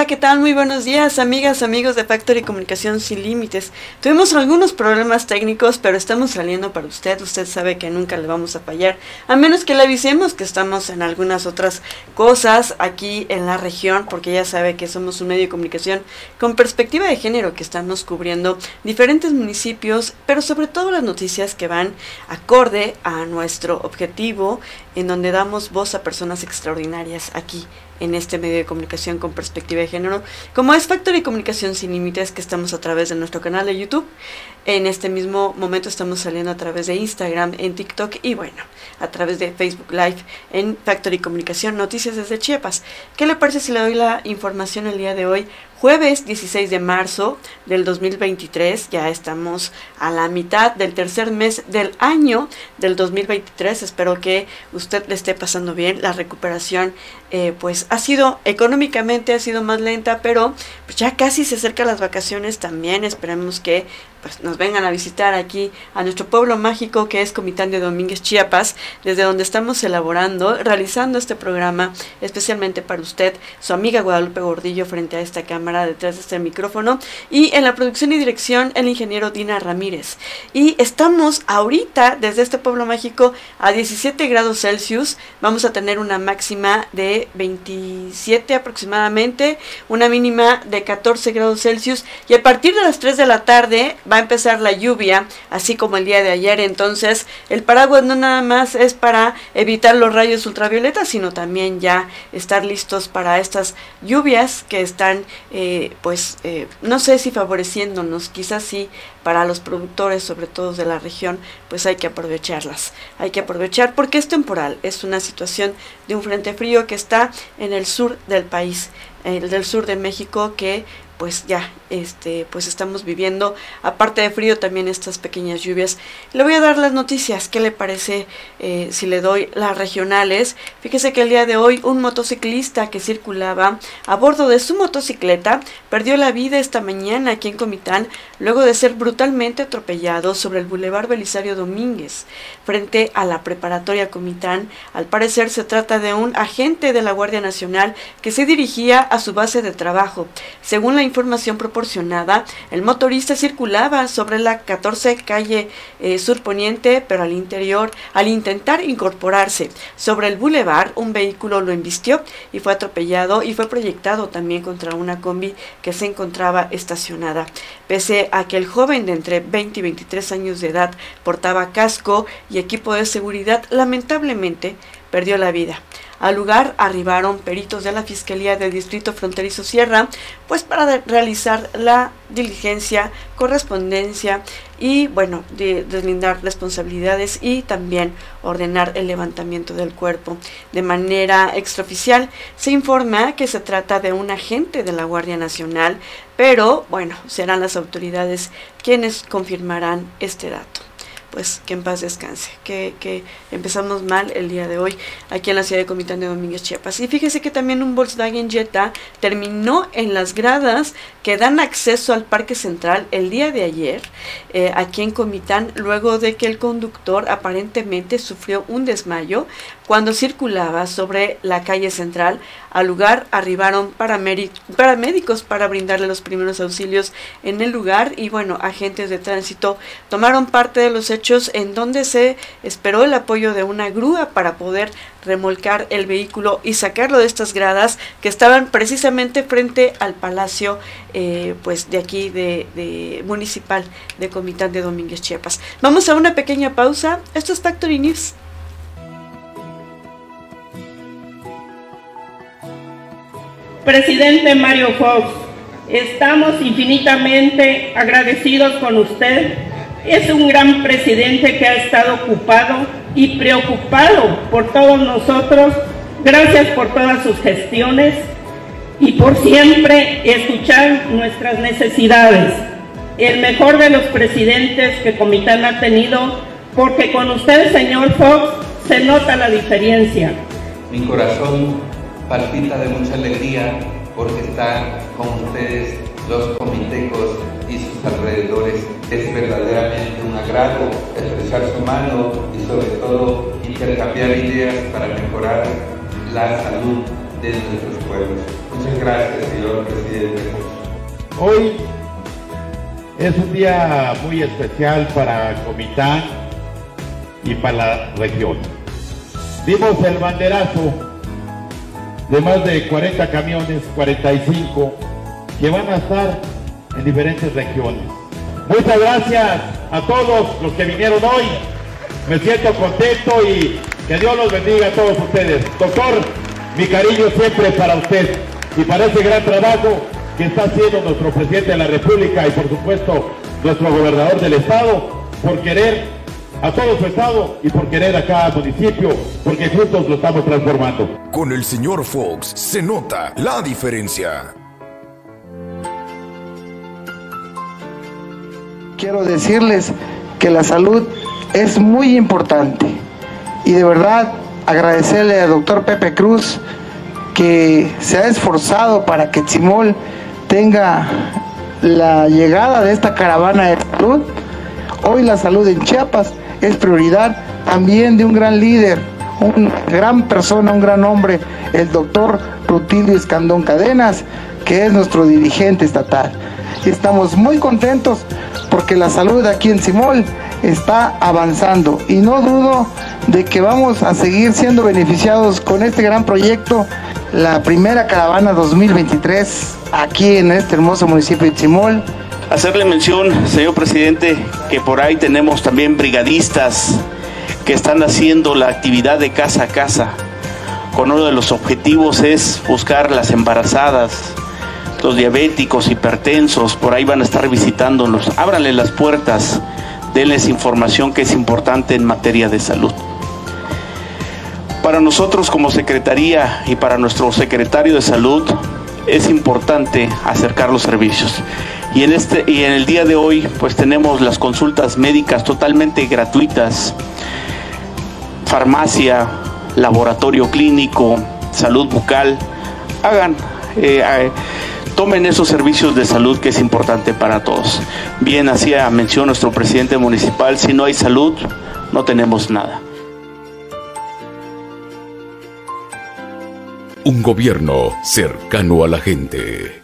Hola, ¿qué tal? Muy buenos días, amigas, amigos de Factory Comunicación Sin Límites. Tuvimos algunos problemas técnicos, pero estamos saliendo para usted. Usted sabe que nunca le vamos a fallar, a menos que le avisemos que estamos en algunas otras cosas aquí en la región, porque ya sabe que somos un medio de comunicación con perspectiva de género, que estamos cubriendo diferentes municipios, pero sobre todo las noticias que van acorde a nuestro objetivo, en donde damos voz a personas extraordinarias aquí en este medio de comunicación con perspectiva de género, como es Factory Comunicación Sin Límites, que estamos a través de nuestro canal de YouTube. En este mismo momento estamos saliendo a través de Instagram, en TikTok y bueno, a través de Facebook Live en Factory Comunicación Noticias desde Chiapas. ¿Qué le parece si le doy la información el día de hoy? Jueves 16 de marzo del 2023, ya estamos a la mitad del tercer mes del año del 2023. Espero que usted le esté pasando bien. La recuperación, eh, pues ha sido económicamente, ha sido más lenta, pero pues, ya casi se acercan las vacaciones también. Esperemos que pues nos vengan a visitar aquí a nuestro pueblo mágico que es Comitán de Domínguez, Chiapas, desde donde estamos elaborando, realizando este programa especialmente para usted, su amiga Guadalupe Gordillo frente a esta cámara detrás de este micrófono y en la producción y dirección el ingeniero Dina Ramírez. Y estamos ahorita desde este pueblo mágico a 17 grados Celsius, vamos a tener una máxima de 27 aproximadamente, una mínima de 14 grados Celsius y a partir de las 3 de la tarde va a empezar la lluvia, así como el día de ayer. Entonces, el paraguas no nada más es para evitar los rayos ultravioletas, sino también ya estar listos para estas lluvias que están, eh, pues, eh, no sé si favoreciéndonos, quizás sí, para los productores, sobre todo de la región, pues hay que aprovecharlas. Hay que aprovechar porque es temporal, es una situación de un frente frío que está en el sur del país, el del sur de México, que pues ya este pues estamos viviendo aparte de frío también estas pequeñas lluvias. Le voy a dar las noticias qué le parece eh, si le doy las regionales fíjese que el día de hoy un motociclista que circulaba a bordo de su motocicleta perdió la vida esta mañana aquí en Comitán luego de ser brutalmente atropellado sobre el bulevar Belisario Domínguez frente a la preparatoria Comitán. Al parecer se trata de un agente de la Guardia Nacional que se dirigía a su base de trabajo. Según la información proporcionada, el motorista circulaba sobre la 14 calle eh, surponiente, pero al interior, al intentar incorporarse sobre el bulevar, un vehículo lo embistió y fue atropellado y fue proyectado también contra una combi que se encontraba estacionada. Pese a que el joven de entre 20 y 23 años de edad portaba casco y equipo de seguridad, lamentablemente perdió la vida. Al lugar arribaron peritos de la Fiscalía del Distrito Fronterizo Sierra, pues para realizar la diligencia, correspondencia y, bueno, de deslindar responsabilidades y también ordenar el levantamiento del cuerpo. De manera extraoficial, se informa que se trata de un agente de la Guardia Nacional, pero, bueno, serán las autoridades quienes confirmarán este dato pues que en paz descanse, que, que, empezamos mal el día de hoy aquí en la ciudad de Comitán de Domínguez, Chiapas. Y fíjese que también un Volkswagen Jetta terminó en las gradas que dan acceso al Parque Central el día de ayer eh, aquí en Comitán, luego de que el conductor aparentemente sufrió un desmayo cuando circulaba sobre la calle central. Al lugar arribaron paramédicos para brindarle los primeros auxilios en el lugar y bueno, agentes de tránsito tomaron parte de los hechos en donde se esperó el apoyo de una grúa para poder remolcar el vehículo y sacarlo de estas gradas que estaban precisamente frente al palacio eh, pues de aquí de, municipal de Comitán de Domínguez Chiapas. Vamos a una pequeña pausa. Esto es Factory News. Presidente Mario Fox, estamos infinitamente agradecidos con usted. Es un gran presidente que ha estado ocupado y preocupado por todos nosotros. Gracias por todas sus gestiones y por siempre escuchar nuestras necesidades. El mejor de los presidentes que Comitán ha tenido, porque con usted, señor Fox, se nota la diferencia. Mi corazón palpita de mucha alegría porque estar con ustedes, los comitecos y sus alrededores. Es verdaderamente un agrado expresar su mano y sobre todo intercambiar ideas para mejorar la salud de nuestros pueblos. Muchas gracias, señor presidente. Hoy es un día muy especial para Comitán y para la región. Dimos el banderazo de más de 40 camiones, 45, que van a estar en diferentes regiones. Muchas gracias a todos los que vinieron hoy. Me siento contento y que Dios los bendiga a todos ustedes. Doctor, mi cariño siempre para usted y para ese gran trabajo que está haciendo nuestro presidente de la República y por supuesto nuestro gobernador del estado por querer a todo su estado y por querer a cada municipio, porque juntos lo estamos transformando. Con el señor Fox se nota la diferencia. Quiero decirles que la salud es muy importante y de verdad agradecerle al doctor Pepe Cruz que se ha esforzado para que Chimol tenga la llegada de esta caravana de salud. Hoy la salud en Chiapas es prioridad también de un gran líder, una gran persona, un gran hombre, el doctor Rutilio Escandón Cadenas, que es nuestro dirigente estatal. Estamos muy contentos porque la salud aquí en Simol está avanzando y no dudo de que vamos a seguir siendo beneficiados con este gran proyecto, la primera caravana 2023 aquí en este hermoso municipio de Simol. Hacerle mención, señor presidente, que por ahí tenemos también brigadistas que están haciendo la actividad de casa a casa. Con uno de los objetivos es buscar las embarazadas, los diabéticos, hipertensos, por ahí van a estar visitándolos. Ábranle las puertas, denles información que es importante en materia de salud. Para nosotros como Secretaría y para nuestro secretario de Salud es importante acercar los servicios. Y en, este, y en el día de hoy pues tenemos las consultas médicas totalmente gratuitas, farmacia, laboratorio clínico, salud bucal. Hagan, eh, tomen esos servicios de salud que es importante para todos. Bien hacía mención nuestro presidente municipal, si no hay salud, no tenemos nada. Un gobierno cercano a la gente.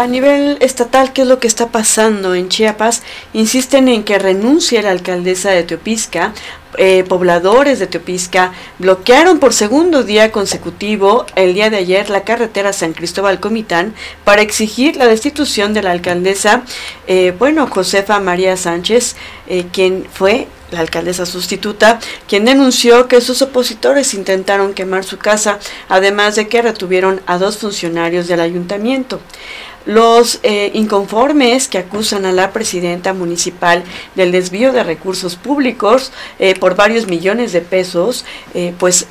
A nivel estatal, ¿qué es lo que está pasando en Chiapas? Insisten en que renuncie la alcaldesa de Teopisca. Eh, pobladores de Teopisca bloquearon por segundo día consecutivo el día de ayer la carretera San Cristóbal Comitán para exigir la destitución de la alcaldesa, eh, bueno, Josefa María Sánchez, eh, quien fue la alcaldesa sustituta, quien denunció que sus opositores intentaron quemar su casa, además de que retuvieron a dos funcionarios del ayuntamiento. Los eh, inconformes que acusan a la presidenta municipal del desvío de recursos públicos eh, por varios millones de pesos, eh, pues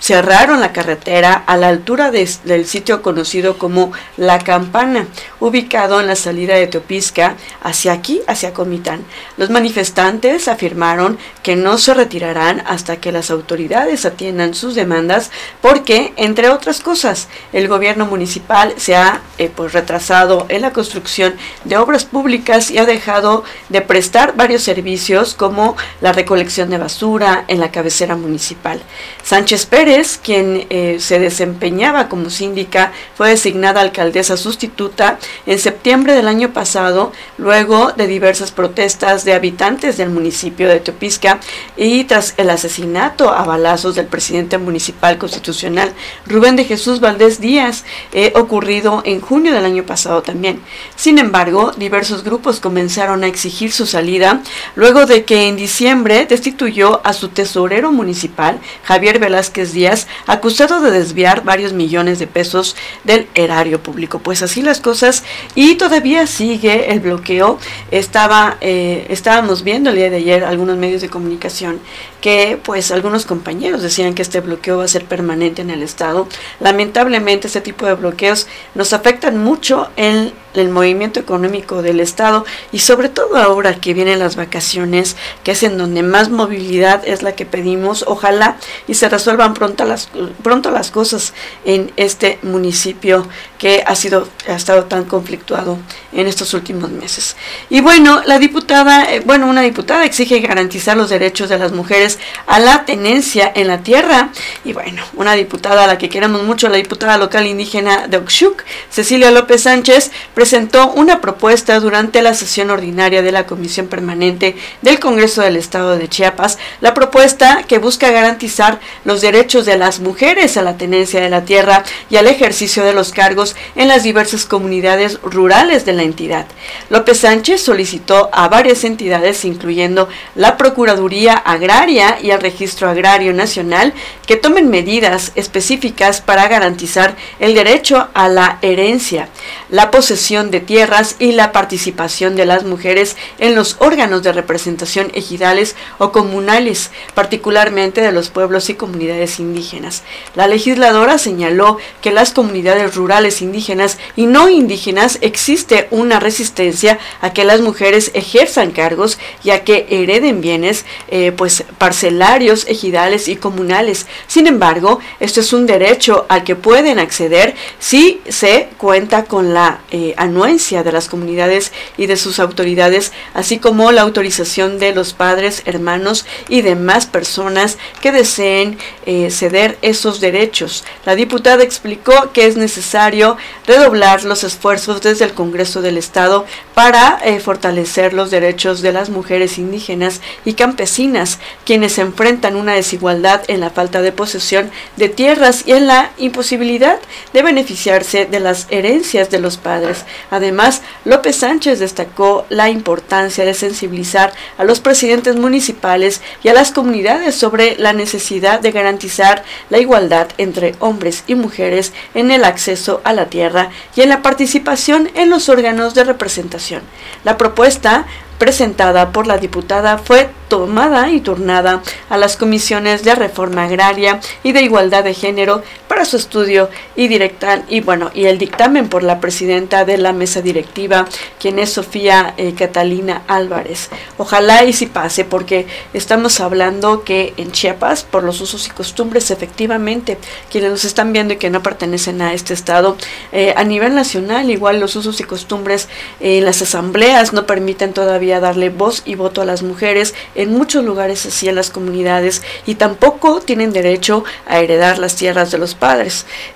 cerraron la carretera a la altura del sitio conocido como La Campana, ubicado en la salida de Teopisca hacia aquí, hacia Comitán. Los manifestantes afirmaron que no se retirarán hasta que las autoridades atiendan sus demandas porque, entre otras cosas, el gobierno municipal se ha pues retrasado en la construcción de obras públicas y ha dejado de prestar varios servicios como la recolección de basura en la cabecera municipal. Sánchez Pérez, quien eh, se desempeñaba como síndica, fue designada alcaldesa sustituta en septiembre del año pasado, luego de diversas protestas de habitantes del municipio de Teopisca y tras el asesinato a balazos del presidente municipal constitucional Rubén de Jesús Valdés Díaz, eh, ocurrido en junio del año pasado también. Sin embargo, diversos grupos comenzaron a exigir su salida luego de que en diciembre destituyó a su tesorero municipal, Javier Velázquez Díaz, acusado de desviar varios millones de pesos del erario público. Pues así las cosas y todavía sigue el bloqueo. Estaba, eh, estábamos viendo el día de ayer algunos medios de comunicación que pues algunos compañeros decían que este bloqueo va a ser permanente en el estado. Lamentablemente este tipo de bloqueos nos afectan mucho en el movimiento económico del Estado y sobre todo ahora que vienen las vacaciones, que es en donde más movilidad es la que pedimos, ojalá y se resuelvan pronto las, pronto las cosas en este municipio que ha sido ha estado tan conflictuado en estos últimos meses. Y bueno, la diputada, eh, bueno, una diputada exige garantizar los derechos de las mujeres a la tenencia en la tierra y bueno, una diputada a la que queremos mucho, la diputada local indígena de Oxuc, Cecilia López Sánchez, presentó una propuesta durante la sesión ordinaria de la Comisión Permanente del Congreso del Estado de Chiapas, la propuesta que busca garantizar los derechos de las mujeres a la tenencia de la tierra y al ejercicio de los cargos en las diversas comunidades rurales de la entidad. López Sánchez solicitó a varias entidades, incluyendo la Procuraduría Agraria y el Registro Agrario Nacional, que tomen medidas específicas para garantizar el derecho a la herencia, la posesión de tierras y la participación de las mujeres en los órganos de representación ejidales o comunales, particularmente de los pueblos y comunidades indígenas. La legisladora señaló que las comunidades rurales indígenas y no indígenas existe una resistencia a que las mujeres ejerzan cargos y a que hereden bienes eh, pues parcelarios, ejidales y comunales. Sin embargo, esto es un derecho al que pueden acceder si se cuenta con la eh, anuencia de las comunidades y de sus autoridades, así como la autorización de los padres, hermanos y demás personas que deseen eh, ceder esos derechos. La diputada explicó que es necesario redoblar los esfuerzos desde el Congreso del Estado para eh, fortalecer los derechos de las mujeres indígenas y campesinas, quienes enfrentan una desigualdad en la falta de posesión de tierras y en la imposibilidad de beneficiarse de las herencias de los padres. Además, López Sánchez destacó la importancia de sensibilizar a los presidentes municipales y a las comunidades sobre la necesidad de garantizar la igualdad entre hombres y mujeres en el acceso a la tierra y en la participación en los órganos de representación. La propuesta presentada por la diputada fue tomada y turnada a las comisiones de reforma agraria y de igualdad de género para su estudio y directa y bueno y el dictamen por la presidenta de la mesa directiva quien es Sofía eh, Catalina Álvarez ojalá y si pase porque estamos hablando que en Chiapas por los usos y costumbres efectivamente quienes nos están viendo y que no pertenecen a este estado eh, a nivel nacional igual los usos y costumbres en las asambleas no permiten todavía darle voz y voto a las mujeres en muchos lugares así en las comunidades y tampoco tienen derecho a heredar las tierras de los padres.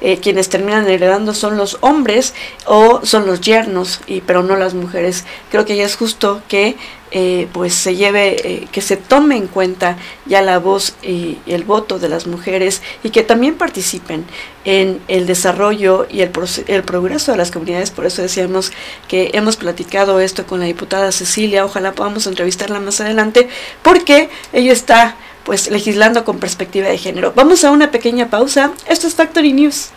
Eh, quienes terminan heredando son los hombres o son los yernos, y, pero no las mujeres. Creo que ya es justo que eh, pues se lleve, eh, que se tome en cuenta ya la voz y el voto de las mujeres y que también participen en el desarrollo y el, el progreso de las comunidades. Por eso decíamos que hemos platicado esto con la diputada Cecilia, ojalá podamos entrevistarla más adelante, porque ella está pues legislando con perspectiva de género. Vamos a una pequeña pausa. Esto es Factory News.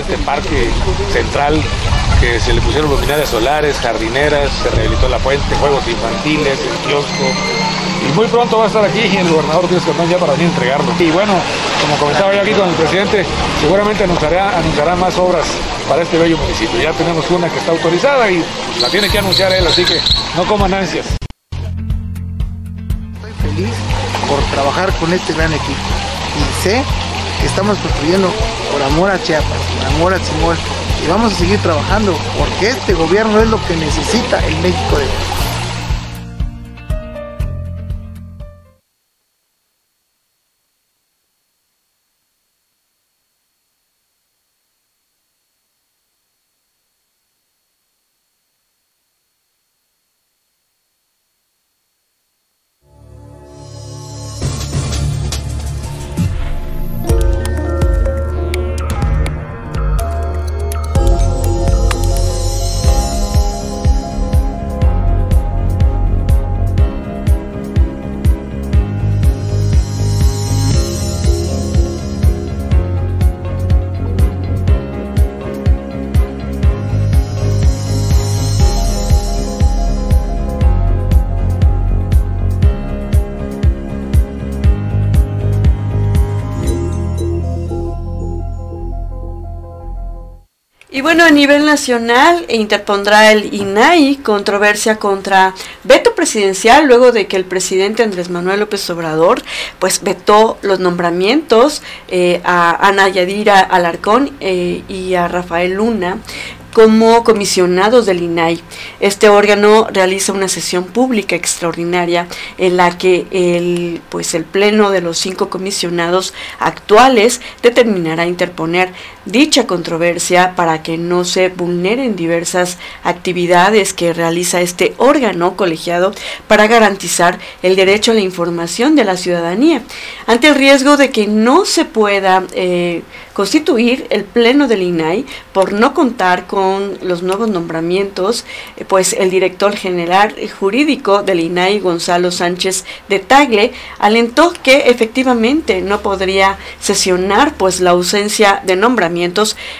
Este parque central que se le pusieron luminarias solares, jardineras, se rehabilitó la fuente, juegos infantiles, el kiosco. Y muy pronto va a estar aquí el gobernador Díaz Cardón ya para venir a entregarlo. Y bueno, como comentaba yo aquí con el presidente, seguramente anunciará, más obras para este bello municipio. Ya tenemos una que está autorizada y la tiene que anunciar él, así que no coman ansias. Estoy feliz por trabajar con este gran equipo y sé estamos construyendo por amor a Chiapas, por amor a Chimol y vamos a seguir trabajando porque este gobierno es lo que necesita el México de hoy. Y bueno, a nivel nacional e interpondrá el INAI controversia contra veto presidencial luego de que el presidente Andrés Manuel López Obrador pues vetó los nombramientos eh, a Ana Yadira Alarcón eh, y a Rafael Luna como comisionados del INAI. Este órgano realiza una sesión pública extraordinaria en la que el, pues el pleno de los cinco comisionados actuales determinará interponer dicha controversia para que no se vulneren diversas actividades que realiza este órgano colegiado para garantizar el derecho a la información de la ciudadanía. Ante el riesgo de que no se pueda eh, constituir el pleno del INAI por no contar con los nuevos nombramientos, eh, pues el director general jurídico del INAI, Gonzalo Sánchez de Tagle, alentó que efectivamente no podría sesionar, pues la ausencia de nombramientos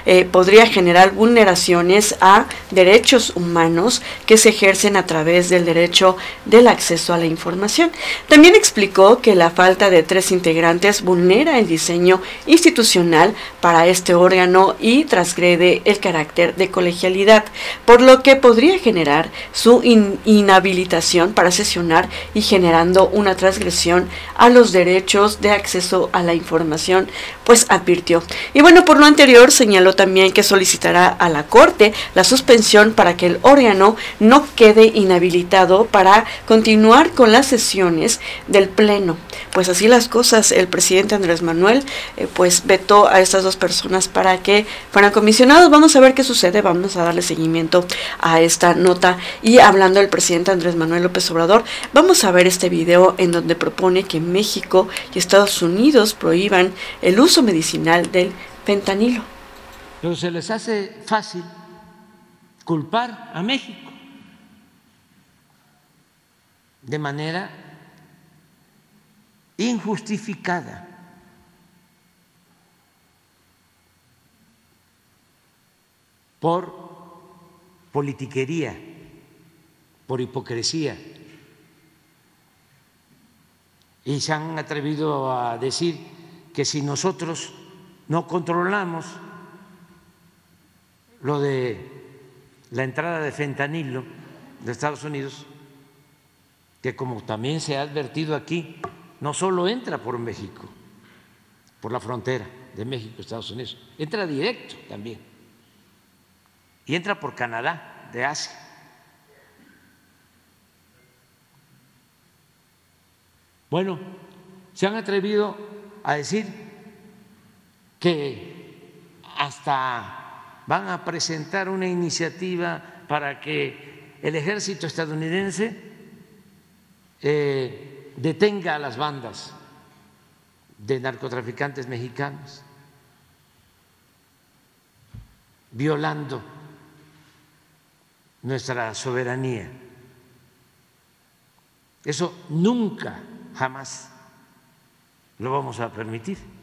eh, podría generar vulneraciones a derechos humanos que se ejercen a través del derecho del acceso a la información. También explicó que la falta de tres integrantes vulnera el diseño institucional para este órgano y transgrede el carácter de colegialidad, por lo que podría generar su inhabilitación para sesionar y generando una transgresión a los derechos de acceso a la información, pues advirtió. Y bueno, por lo señaló también que solicitará a la Corte la suspensión para que el órgano no quede inhabilitado para continuar con las sesiones del Pleno. Pues así las cosas, el presidente Andrés Manuel eh, pues vetó a estas dos personas para que fueran comisionados. Vamos a ver qué sucede, vamos a darle seguimiento a esta nota. Y hablando del presidente Andrés Manuel López Obrador, vamos a ver este video en donde propone que México y Estados Unidos prohíban el uso medicinal del fentanilo. Pero se les hace fácil culpar a México de manera injustificada. por politiquería, por hipocresía. Y se han atrevido a decir que si nosotros no controlamos lo de la entrada de fentanilo de Estados Unidos, que como también se ha advertido aquí, no solo entra por México, por la frontera de México, Estados Unidos, entra directo también. Y entra por Canadá, de Asia. Bueno, se han atrevido a decir que hasta van a presentar una iniciativa para que el ejército estadounidense eh, detenga a las bandas de narcotraficantes mexicanos, violando nuestra soberanía. Eso nunca, jamás lo vamos a permitir.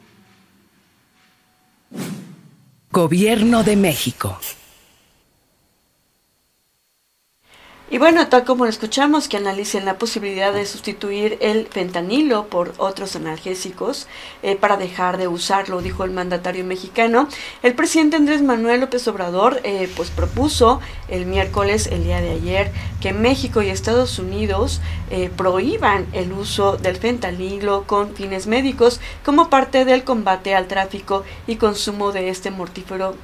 Gobierno de México. Y bueno, tal como lo escuchamos, que analicen la posibilidad de sustituir el fentanilo por otros analgésicos eh, para dejar de usarlo, dijo el mandatario mexicano. El presidente Andrés Manuel López Obrador eh, pues propuso el miércoles, el día de ayer, que México y Estados Unidos eh, prohíban el uso del fentanilo con fines médicos como parte del combate al tráfico y consumo de este mortífero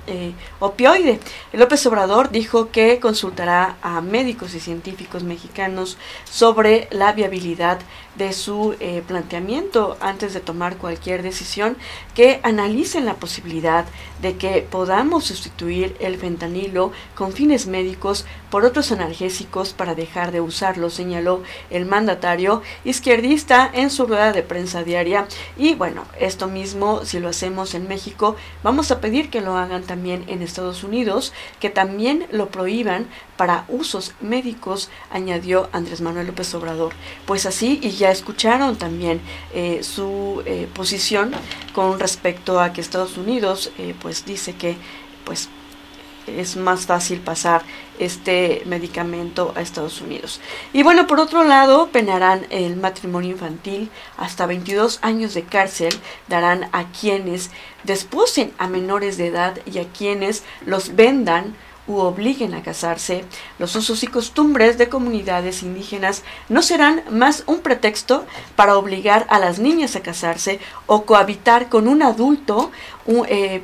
opioide. López Obrador dijo que consultará a médicos y científicos mexicanos sobre la viabilidad de su eh, planteamiento antes de tomar cualquier decisión, que analicen la posibilidad de que podamos sustituir el fentanilo con fines médicos por otros analgésicos para dejar de usarlo, señaló el mandatario izquierdista en su rueda de prensa diaria. Y bueno, esto mismo, si lo hacemos en México, vamos a pedir que lo hagan también en Estados Unidos, que también lo prohíban para usos médicos, añadió Andrés Manuel López Obrador. Pues así, y ya escucharon también eh, su eh, posición con respecto a que Estados Unidos eh, pues dice que pues es más fácil pasar este medicamento a Estados Unidos. Y bueno, por otro lado, penarán el matrimonio infantil hasta 22 años de cárcel, darán a quienes desposen a menores de edad y a quienes los vendan u obliguen a casarse, los usos y costumbres de comunidades indígenas no serán más un pretexto para obligar a las niñas a casarse o cohabitar con un adulto eh,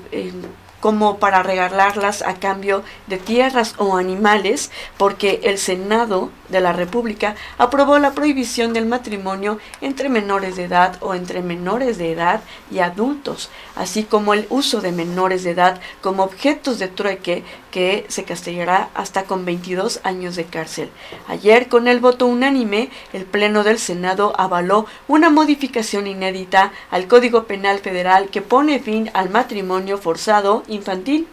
como para regalarlas a cambio de tierras o animales, porque el Senado de la República aprobó la prohibición del matrimonio entre menores de edad o entre menores de edad y adultos, así como el uso de menores de edad como objetos de trueque que se castigará hasta con 22 años de cárcel. Ayer, con el voto unánime, el Pleno del Senado avaló una modificación inédita al Código Penal Federal que pone fin al matrimonio forzado infantil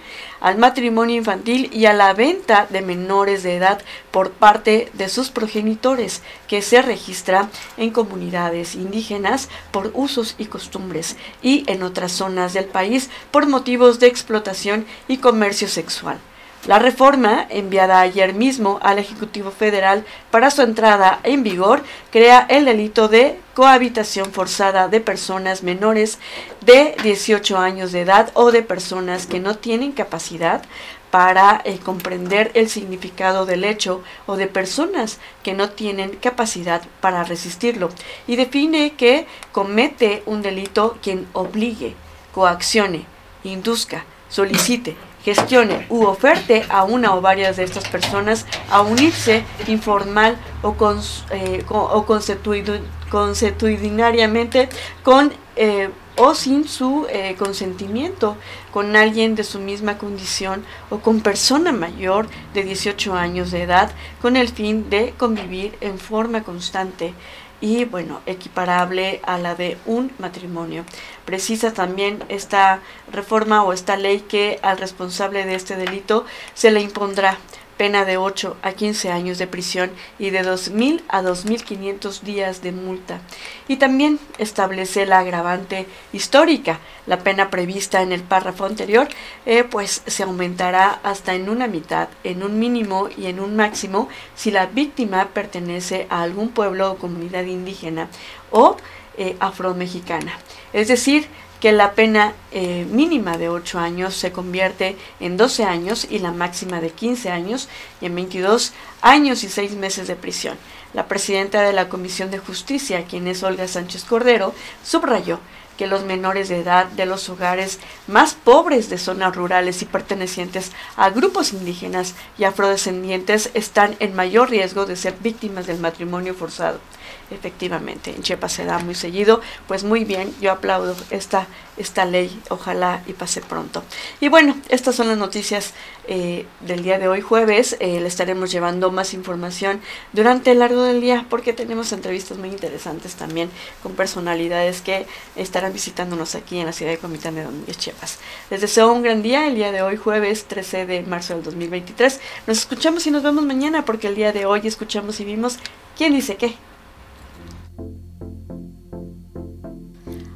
al matrimonio infantil y a la venta de menores de edad por parte de sus progenitores, que se registra en comunidades indígenas por usos y costumbres y en otras zonas del país por motivos de explotación y comercio sexual. La reforma, enviada ayer mismo al Ejecutivo Federal para su entrada en vigor, crea el delito de cohabitación forzada de personas menores de 18 años de edad o de personas que no tienen capacidad para eh, comprender el significado del hecho o de personas que no tienen capacidad para resistirlo. Y define que comete un delito quien obligue, coaccione, induzca, solicite, gestione u oferte a una o varias de estas personas a unirse informal o, eh, o constitucionariamente con eh, o sin su eh, consentimiento con alguien de su misma condición o con persona mayor de 18 años de edad con el fin de convivir en forma constante y bueno, equiparable a la de un matrimonio. Precisa también esta reforma o esta ley que al responsable de este delito se le impondrá pena de 8 a 15 años de prisión y de 2.000 a 2.500 días de multa. Y también establece la agravante histórica. La pena prevista en el párrafo anterior, eh, pues se aumentará hasta en una mitad, en un mínimo y en un máximo, si la víctima pertenece a algún pueblo o comunidad indígena o eh, afromexicana. Es decir, que la pena eh, mínima de 8 años se convierte en 12 años y la máxima de 15 años y en 22 años y 6 meses de prisión. La presidenta de la Comisión de Justicia, quien es Olga Sánchez Cordero, subrayó que los menores de edad de los hogares más pobres de zonas rurales y pertenecientes a grupos indígenas y afrodescendientes están en mayor riesgo de ser víctimas del matrimonio forzado. Efectivamente, en Chiapas se da muy seguido. Pues muy bien, yo aplaudo esta, esta ley, ojalá y pase pronto. Y bueno, estas son las noticias eh, del día de hoy, jueves. Eh, le estaremos llevando más información durante el largo del día porque tenemos entrevistas muy interesantes también con personalidades que estarán visitándonos aquí en la ciudad de Comitán de Domínguez, Chiapas. Les deseo un gran día el día de hoy, jueves 13 de marzo del 2023. Nos escuchamos y nos vemos mañana porque el día de hoy escuchamos y vimos quién dice qué.